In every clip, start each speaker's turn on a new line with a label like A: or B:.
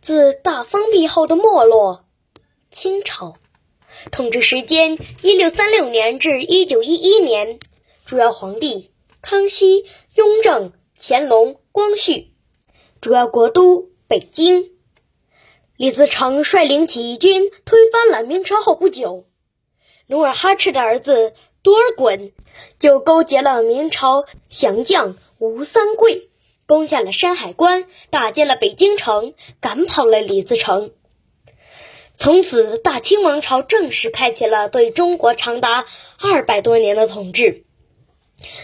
A: 自大封闭后的没落。清朝统治时间：一六三六年至一九一一年，主要皇帝康熙、雍正、乾隆、光绪，主要国都北京。李自成率领起义军推翻了明朝后不久，努尔哈赤的儿子多尔衮就勾结了明朝降将吴三桂。攻下了山海关，打进了北京城，赶跑了李自成。从此，大清王朝正式开启了对中国长达二百多年的统治。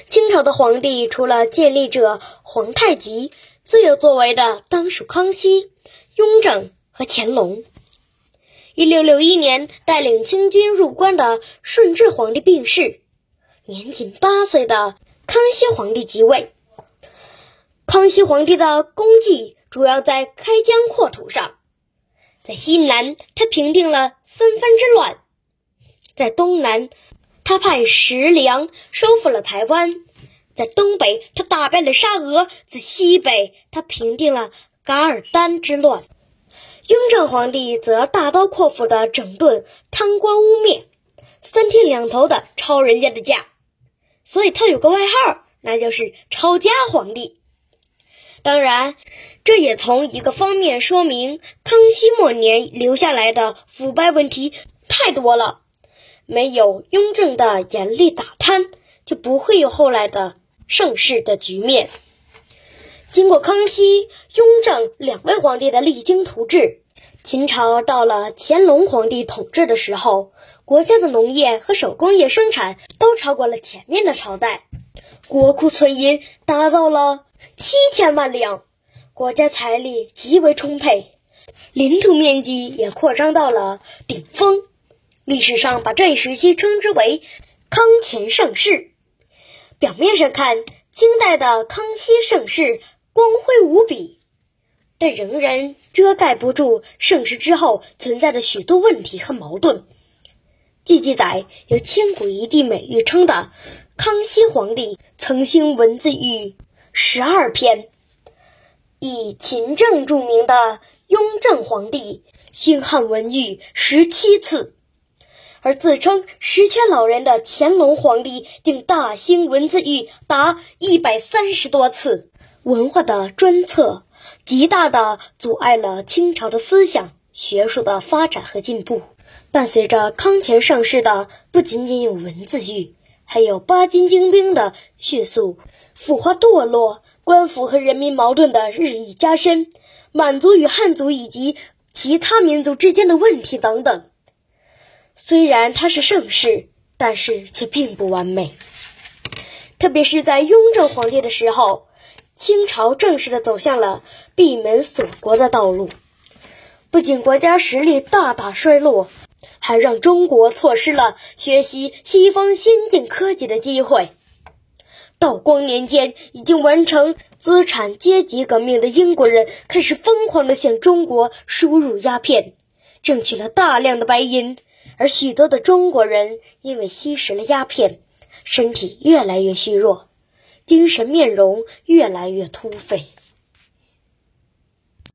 A: 清朝的皇帝除了建立者皇太极，最有作为的当属康熙、雍正和乾隆。一六六一年，带领清军入关的顺治皇帝病逝，年仅八岁的康熙皇帝即位。康熙皇帝的功绩主要在开疆扩土上，在西南他平定了三藩之乱，在东南他派石良收复了台湾，在东北他打败了沙俄，在西北他平定了噶尔丹之乱。雍正皇帝则大刀阔斧地整顿贪官污蔑，三天两头的抄人家的家，所以他有个外号，那就是抄家皇帝。当然，这也从一个方面说明，康熙末年留下来的腐败问题太多了。没有雍正的严厉打贪，就不会有后来的盛世的局面。经过康熙、雍正两位皇帝的励精图治，秦朝到了乾隆皇帝统治的时候，国家的农业和手工业生产都超过了前面的朝代，国库存银达到了。七千万两，国家财力极为充沛，领土面积也扩张到了顶峰。历史上把这一时期称之为“康乾盛世”。表面上看，清代的康熙盛世光辉无比，但仍然遮盖不住盛世之后存在的许多问题和矛盾。据记载，有“千古一帝”美誉称的康熙皇帝，曾兴文字狱。十二篇，以勤政著名的雍正皇帝兴汉文狱十七次，而自称十全老人的乾隆皇帝定大兴文字狱达一百三十多次。文化的专策极大的阻碍了清朝的思想学术的发展和进步。伴随着康乾盛世的，不仅仅有文字狱，还有八金精兵的迅速。腐化堕落，官府和人民矛盾的日益加深，满族与汉族以及其他民族之间的问题等等。虽然它是盛世，但是却并不完美。特别是在雍正皇帝的时候，清朝正式的走向了闭门锁国的道路，不仅国家实力大大衰落，还让中国错失了学习西方先进科技的机会。道光年间，已经完成资产阶级革命的英国人开始疯狂地向中国输入鸦片，挣取了大量的白银，而许多的中国人因为吸食了鸦片，身体越来越虚弱，精神面容越来越颓废。